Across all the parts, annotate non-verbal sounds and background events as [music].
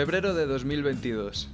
Febrero de 2022.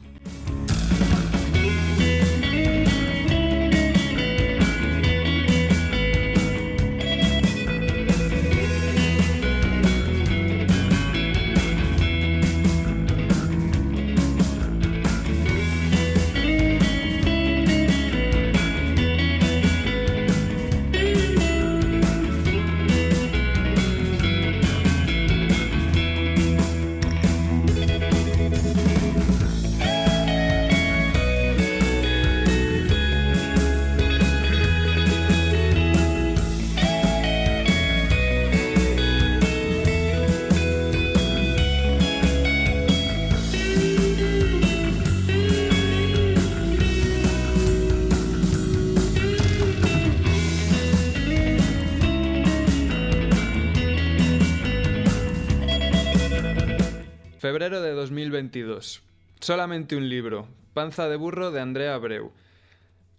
Febrero de 2022. Solamente un libro. Panza de burro de Andrea Abreu.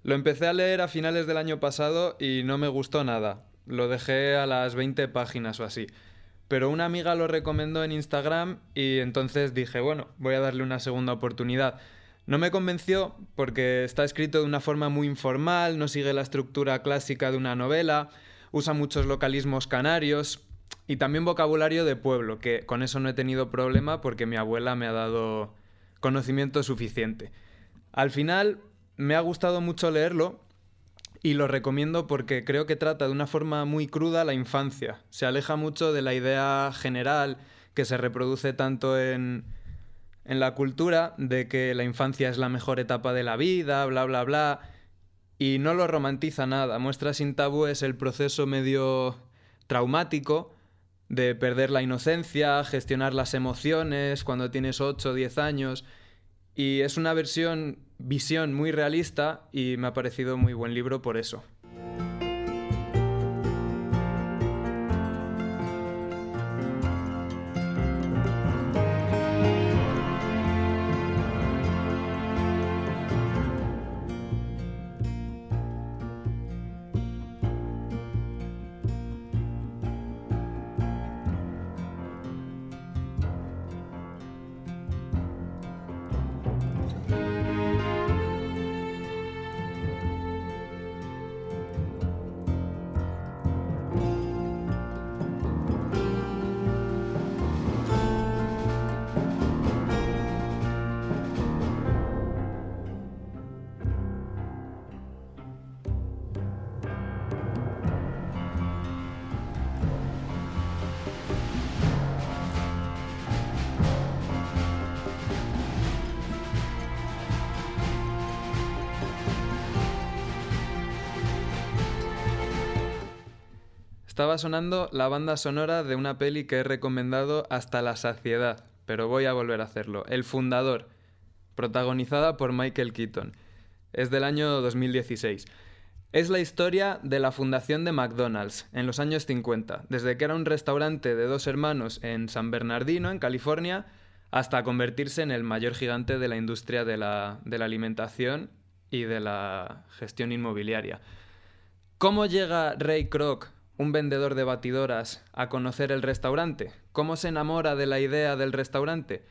Lo empecé a leer a finales del año pasado y no me gustó nada. Lo dejé a las 20 páginas o así. Pero una amiga lo recomendó en Instagram y entonces dije, bueno, voy a darle una segunda oportunidad. No me convenció porque está escrito de una forma muy informal, no sigue la estructura clásica de una novela, usa muchos localismos canarios, y también vocabulario de pueblo, que con eso no he tenido problema porque mi abuela me ha dado conocimiento suficiente. Al final me ha gustado mucho leerlo y lo recomiendo porque creo que trata de una forma muy cruda la infancia. Se aleja mucho de la idea general que se reproduce tanto en, en la cultura de que la infancia es la mejor etapa de la vida, bla, bla, bla. Y no lo romantiza nada. Muestra sin tabúes el proceso medio traumático de perder la inocencia, gestionar las emociones cuando tienes 8 o 10 años. Y es una versión, visión muy realista y me ha parecido muy buen libro por eso. Estaba sonando la banda sonora de una peli que he recomendado hasta la saciedad, pero voy a volver a hacerlo. El Fundador, protagonizada por Michael Keaton. Es del año 2016. Es la historia de la fundación de McDonald's en los años 50, desde que era un restaurante de dos hermanos en San Bernardino, en California, hasta convertirse en el mayor gigante de la industria de la, de la alimentación y de la gestión inmobiliaria. ¿Cómo llega Ray Kroc un vendedor de batidoras a conocer el restaurante? ¿Cómo se enamora de la idea del restaurante?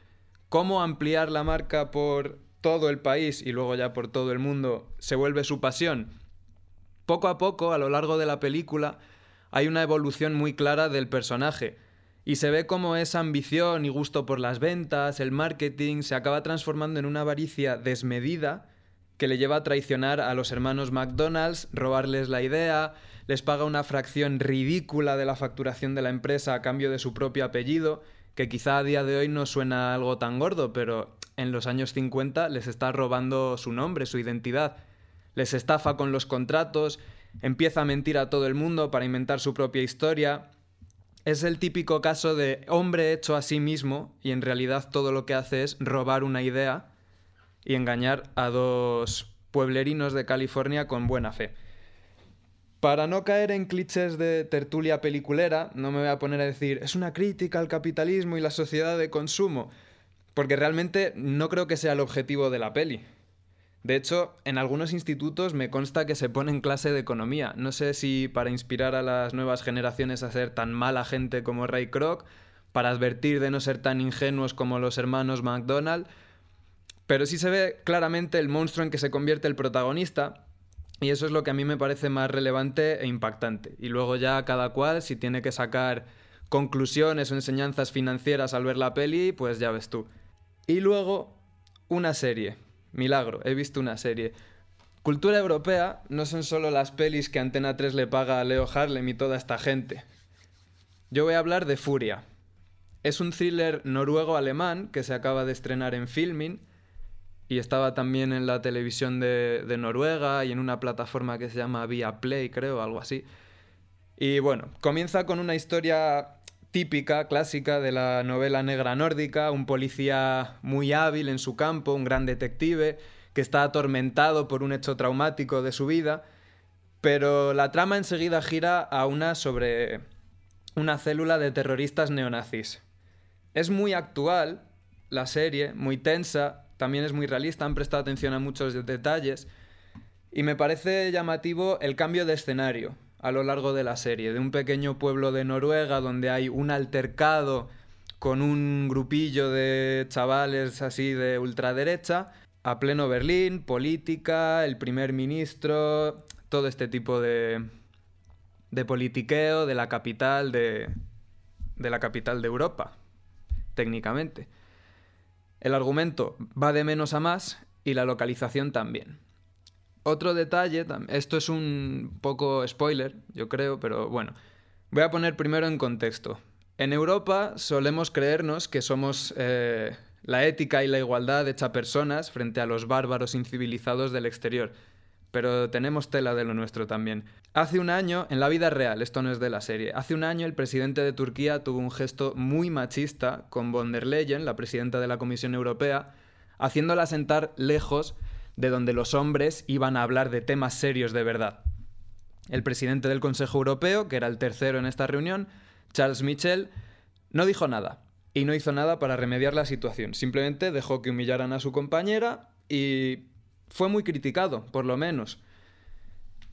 ¿Cómo ampliar la marca por todo el país y luego ya por todo el mundo se vuelve su pasión? Poco a poco, a lo largo de la película, hay una evolución muy clara del personaje y se ve cómo esa ambición y gusto por las ventas, el marketing, se acaba transformando en una avaricia desmedida que le lleva a traicionar a los hermanos McDonald's, robarles la idea, les paga una fracción ridícula de la facturación de la empresa a cambio de su propio apellido, que quizá a día de hoy no suena algo tan gordo, pero en los años 50 les está robando su nombre, su identidad. Les estafa con los contratos, empieza a mentir a todo el mundo para inventar su propia historia. Es el típico caso de hombre hecho a sí mismo y en realidad todo lo que hace es robar una idea y engañar a dos pueblerinos de California con buena fe. Para no caer en clichés de tertulia peliculera, no me voy a poner a decir es una crítica al capitalismo y la sociedad de consumo, porque realmente no creo que sea el objetivo de la peli. De hecho, en algunos institutos me consta que se pone en clase de economía. No sé si para inspirar a las nuevas generaciones a ser tan mala gente como Ray Kroc, para advertir de no ser tan ingenuos como los hermanos McDonald, pero sí se ve claramente el monstruo en que se convierte el protagonista, y eso es lo que a mí me parece más relevante e impactante. Y luego ya cada cual, si tiene que sacar conclusiones o enseñanzas financieras al ver la peli, pues ya ves tú. Y luego, una serie. Milagro, he visto una serie. Cultura europea no son solo las pelis que Antena 3 le paga a Leo Harlem y toda esta gente. Yo voy a hablar de Furia, es un thriller noruego-alemán que se acaba de estrenar en Filmin y estaba también en la televisión de, Noruega y en una plataforma que se llama Via Play, creo, algo así. Y bueno, comienza con una historia típica, clásica de la novela negra nórdica, un policía muy hábil en su campo, un gran detective, que está atormentado por un hecho traumático de su vida, pero la trama enseguida gira a una sobre una célula de terroristas neonazis. Es muy actual la serie, muy tensa, también es muy realista, han prestado atención a muchos detalles y me parece llamativo el cambio de escenario a lo largo de la serie, de un pequeño pueblo de Noruega donde hay un altercado con un grupillo de chavales así de ultraderecha, a pleno Berlín, política, el primer ministro, todo este tipo de, de politiqueo de la capital de, de la capital de Europa técnicamente. El argumento va de menos a más y la localización también. Otro detalle, esto es un poco spoiler, yo creo, pero bueno, voy a poner primero en contexto. En Europa solemos creernos que somos eh, la ética y la igualdad hecha personas frente a los bárbaros incivilizados del exterior, pero tenemos tela de lo nuestro también. Hace un año, en la vida real, esto no es de la serie, hace un año el presidente de Turquía tuvo un gesto muy machista con von der Leyen, la presidenta de la Comisión Europea, haciéndola sentar lejos de donde los hombres iban a hablar de temas serios de verdad. El presidente del Consejo Europeo, que era el tercero en esta reunión, Charles Michel, no dijo nada y no hizo nada para remediar la situación. Simplemente dejó que humillaran a su compañera y fue muy criticado, por lo menos.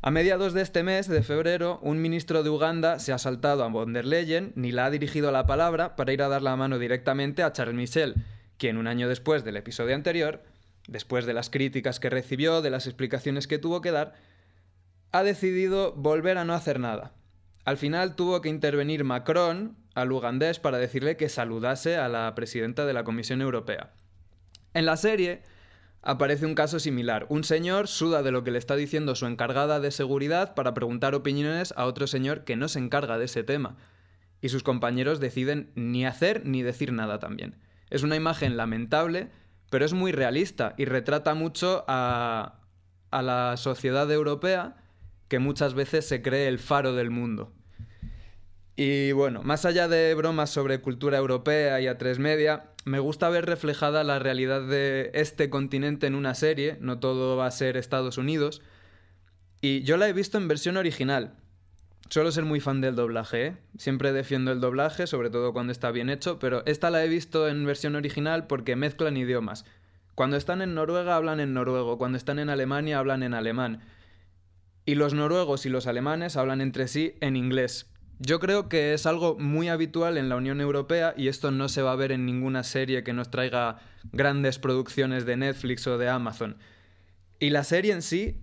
A mediados de este mes, de febrero, un ministro de Uganda se ha saltado a von der Leyen ni la ha dirigido la palabra para ir a dar la mano directamente a Charles Michel, quien un año después del episodio anterior, después de las críticas que recibió, de las explicaciones que tuvo que dar, ha decidido volver a no hacer nada. Al final tuvo que intervenir Macron al ugandés para decirle que saludase a la presidenta de la Comisión Europea. En la serie, aparece un caso similar. Un señor suda de lo que le está diciendo su encargada de seguridad para preguntar opiniones a otro señor que no se encarga de ese tema. Y sus compañeros deciden ni hacer ni decir nada también. Es una imagen lamentable, pero es muy realista y retrata mucho a, a la sociedad europea que muchas veces se cree el faro del mundo. Y bueno, más allá de bromas sobre cultura europea y a tres media, me gusta ver reflejada la realidad de este continente en una serie, no todo va a ser Estados Unidos, y yo la he visto en versión original. Suelo ser muy fan del doblaje, ¿eh? siempre defiendo el doblaje, sobre todo cuando está bien hecho, pero esta la he visto en versión original porque mezclan idiomas. Cuando están en Noruega hablan en noruego, cuando están en Alemania hablan en alemán. Y los noruegos y los alemanes hablan entre sí en inglés, yo creo que es algo muy habitual en la Unión Europea y esto no se va a ver en ninguna serie que nos traiga grandes producciones de Netflix o de Amazon. Y la serie en sí,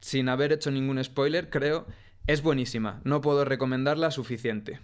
sin haber hecho ningún spoiler, creo, es buenísima. No puedo recomendarla suficiente.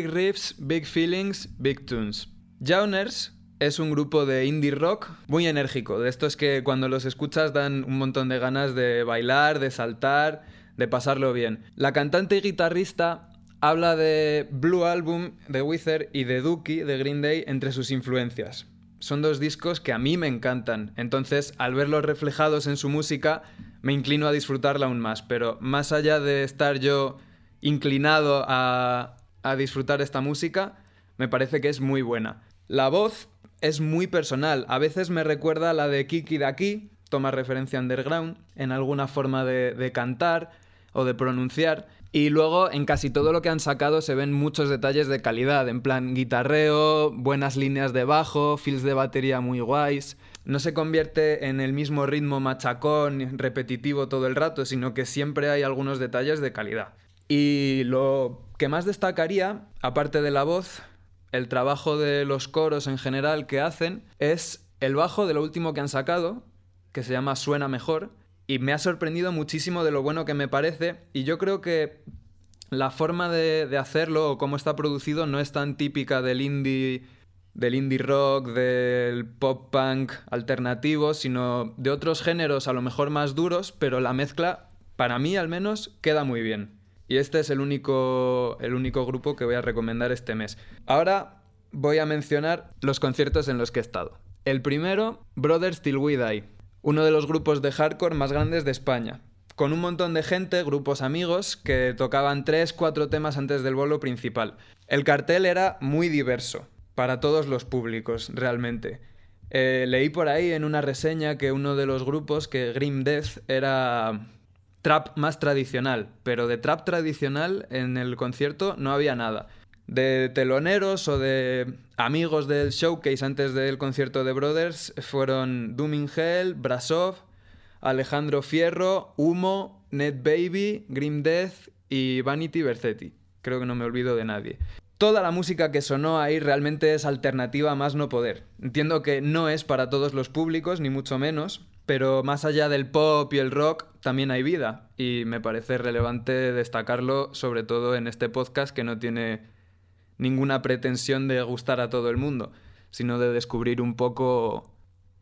Big Riffs, Big Feelings, Big Tunes. Jauners es un grupo de indie rock muy enérgico, de estos que cuando los escuchas dan un montón de ganas de bailar, de saltar, de pasarlo bien. La cantante y guitarrista habla de Blue Album de Wither y de Dookie de Green Day entre sus influencias. son dos discos que a mí me encantan. Entonces, al verlos reflejados en su música, me inclino a disfrutarla aún más. Pero más allá de estar yo inclinado a, a disfrutar esta música, me parece que es muy buena. La voz es muy personal. A veces me recuerda a la de Kiki de aquí, toma referencia a Underground, en alguna forma de, de cantar o de pronunciar. Y luego en casi todo lo que han sacado se ven muchos detalles de calidad, en plan guitarreo, buenas líneas de bajo, fills de batería muy guays. No se convierte en el mismo ritmo machacón, repetitivo todo el rato, sino que siempre hay algunos detalles de calidad. Y lo que más destacaría, aparte de la voz, el trabajo de los coros en general que hacen, es el bajo de lo último que han sacado, que se llama Suena Mejor, y me ha sorprendido muchísimo de lo bueno que me parece y yo creo que la forma de, hacerlo o cómo está producido no es tan típica del indie del indie rock, del pop punk alternativo, sino de otros géneros a lo mejor más duros, pero la mezcla para mí al menos queda muy bien. Y este es el único el único grupo que voy a recomendar este mes. Ahora voy a mencionar los conciertos en los que he estado. El primero, Brothers Till We Die uno de los grupos de hardcore más grandes de España, con un montón de gente, grupos amigos, que tocaban tres, cuatro temas antes del bolo principal. El cartel era muy diverso, para todos los públicos, realmente. Eh, leí por ahí en una reseña que uno de los grupos, que Grim Death, era trap más tradicional, pero de trap tradicional en el concierto no había nada de teloneros o de amigos del showcase antes del concierto de Brothers fueron Dooming Hell, Brasov, Alejandro Fierro, Humo, Ned Baby, Grim Death y Vanity Bercetti. Creo que no me olvido de nadie. Toda la música que sonó ahí realmente es alternativa más no poder. Entiendo que no es para todos los públicos, ni mucho menos, pero más allá del pop y el rock también hay vida y me parece relevante destacarlo sobre todo en este podcast que no tiene ninguna pretensión de gustar a todo el mundo, sino de descubrir un poco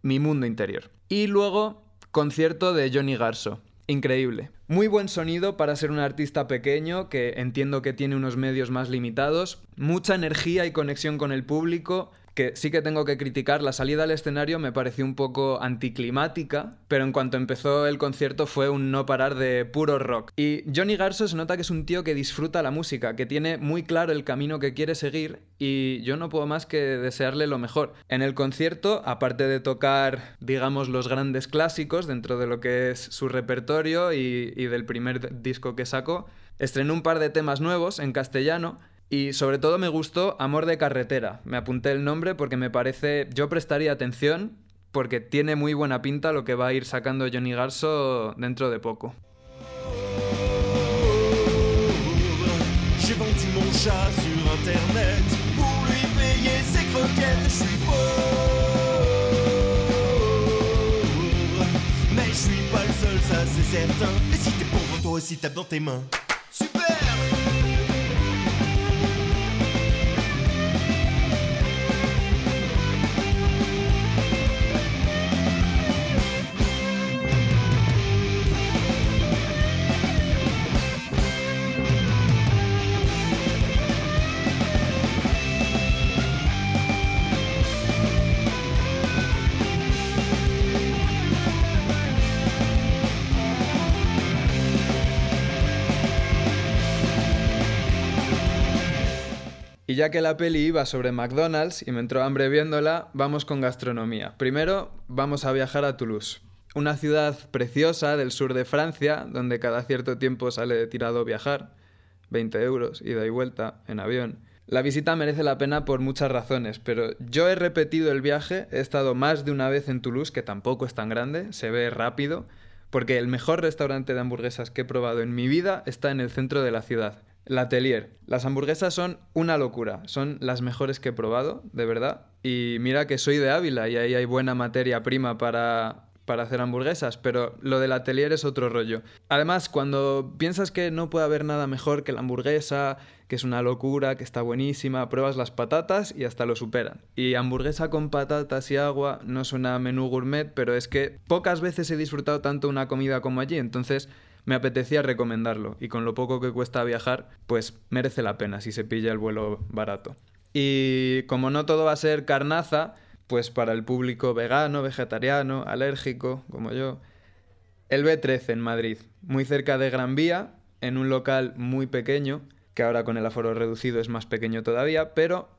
mi mundo interior. Y luego, concierto de Johnny Garso. Increíble. Muy buen sonido para ser un artista pequeño que entiendo que tiene unos medios más limitados. Mucha energía y conexión con el público que sí que tengo que criticar, la salida al escenario me pareció un poco anticlimática, pero en cuanto empezó el concierto fue un no parar de puro rock. Y Johnny Garso se nota que es un tío que disfruta la música, que tiene muy claro el camino que quiere seguir y yo no puedo más que desearle lo mejor. En el concierto, aparte de tocar, digamos, los grandes clásicos dentro de lo que es su repertorio y, y del primer disco que sacó, estrenó un par de temas nuevos en castellano y sobre todo me gustó Amor de Carretera. Me apunté el nombre porque me parece. Yo prestaría atención porque tiene muy buena pinta lo que va a ir sacando Johnny Garso dentro de poco. Ya que la peli iba sobre McDonald's y me entró hambre viéndola, vamos con gastronomía. Primero vamos a viajar a Toulouse, una ciudad preciosa del sur de Francia, donde cada cierto tiempo sale tirado viajar, 20 euros, ida y vuelta, en avión. La visita merece la pena por muchas razones, pero yo he repetido el viaje, he estado más de una vez en Toulouse, que tampoco es tan grande, se ve rápido, porque el mejor restaurante de hamburguesas que he probado en mi vida está en el centro de la ciudad. La Atelier. Las hamburguesas son una locura. Son las mejores que he probado, de verdad. Y mira que soy de Ávila y ahí hay buena materia prima para, para hacer hamburguesas, pero lo del atelier es otro rollo. Además, cuando piensas que no puede haber nada mejor que la hamburguesa, que es una locura, que está buenísima, pruebas las patatas y hasta lo superan. Y hamburguesa con patatas y agua no suena menú gourmet, pero es que pocas veces he disfrutado tanto una comida como allí, entonces me apetecía recomendarlo y con lo poco que cuesta viajar, pues merece la pena si se pilla el vuelo barato. Y como no todo va a ser carnaza, pues para el público vegano, vegetariano, alérgico, como yo. El B13 en Madrid, muy cerca de Gran Vía, en un local muy pequeño, que ahora con el aforo reducido es más pequeño todavía, pero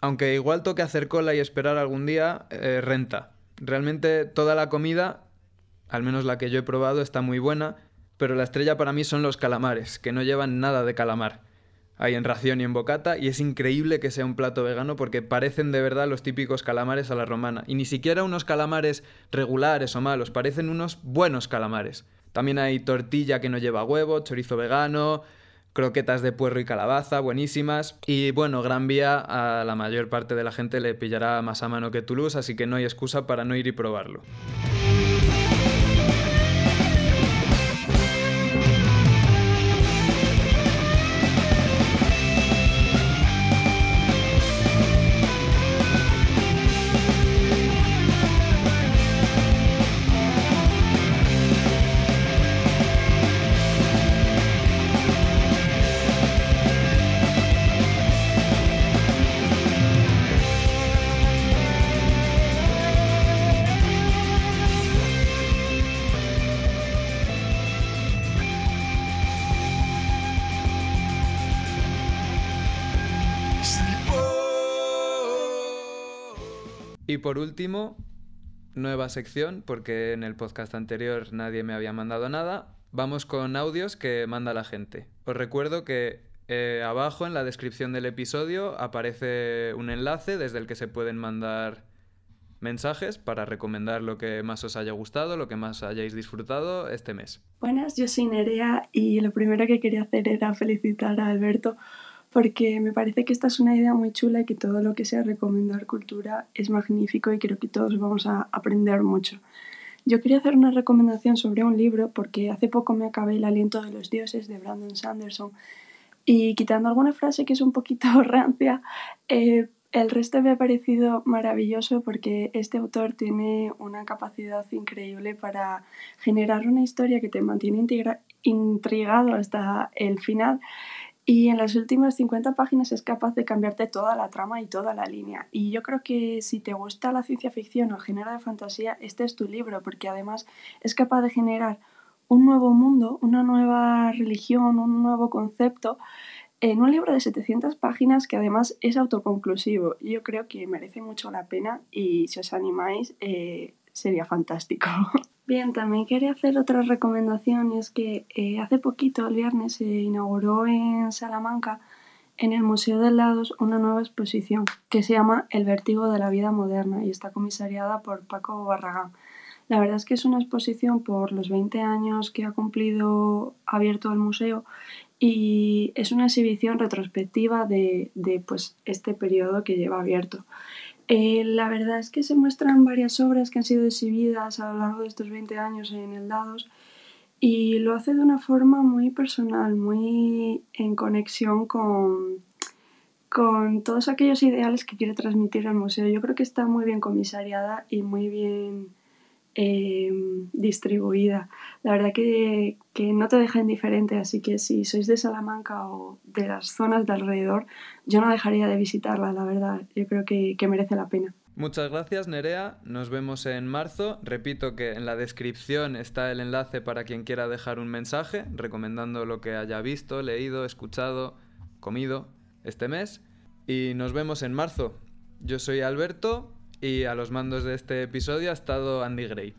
aunque igual toque hacer cola y esperar algún día, eh, renta. Realmente toda la comida, al menos la que yo he probado, está muy buena, pero la estrella para mí son los calamares, que no llevan nada de calamar. Hay en ración y en bocata, y es increíble que sea un plato vegano porque parecen de verdad los típicos calamares a la romana. Y ni siquiera unos calamares regulares o malos, parecen unos buenos calamares. También hay tortilla que no lleva huevo, chorizo vegano, croquetas de puerro y calabaza, buenísimas. Y bueno, Gran Vía a la mayor parte de la gente le pillará más a mano que Toulouse, así que no hay excusa para no ir y probarlo. Por último, nueva sección, porque en el podcast anterior nadie me había mandado nada. Vamos con audios que manda la gente. Os recuerdo que eh, abajo en la descripción del episodio aparece un enlace desde el que se pueden mandar mensajes para recomendar lo que más os haya gustado, lo que más hayáis disfrutado este mes. Buenas, yo soy Nerea y lo primero que quería hacer era felicitar a Alberto porque me parece que esta es una idea muy chula y que todo lo que sea recomendar cultura es magnífico y creo que todos vamos a aprender mucho. Yo quería hacer una recomendación sobre un libro porque hace poco me acabé El aliento de los dioses de Brandon Sanderson y quitando alguna frase que es un poquito [laughs] rancia, eh, el resto me ha parecido maravilloso porque este autor tiene una capacidad increíble para generar una historia que te mantiene intrigado hasta el final y en las últimas 50 páginas es capaz de cambiarte toda la trama y toda la línea. Y yo creo que si te gusta la ciencia ficción o el género de fantasía, este es tu libro, porque además es capaz de generar un nuevo mundo, una nueva religión, un nuevo concepto en un libro de 700 páginas que además es autoconclusivo. Yo creo que merece mucho la pena y si os animáis eh, sería fantástico. [laughs] Bien, también quería hacer otra recomendación y es que eh, hace poquito, el viernes, se inauguró en Salamanca, en el Museo de Lados, una nueva exposición que se llama El vértigo de la vida moderna y está comisariada por Paco Barragán. La verdad es que es una exposición por los 20 años que ha cumplido abierto el museo y es una exhibición retrospectiva de, de pues, este periodo que lleva abierto. Eh, la verdad es que se muestran varias obras que han sido exhibidas a lo largo de estos 20 años en el Dados y lo hace de una forma muy personal, muy en conexión con, con todos aquellos ideales que quiere transmitir el museo. Yo creo que está muy bien comisariada y muy bien Em, distribuida. La verdad que, no te deja indiferente, así que si sois de Salamanca o de las zonas de alrededor, yo no dejaría de visitarla, la verdad. Yo creo que, que merece la pena. Muchas gracias Nerea, nos vemos en marzo. Repito que en la descripción está el enlace para quien quiera dejar un mensaje recomendando lo que haya visto, leído, escuchado, comido este mes. Y nos vemos en marzo. Yo soy Alberto y a los mandos de este episodio ha estado Andy Gray.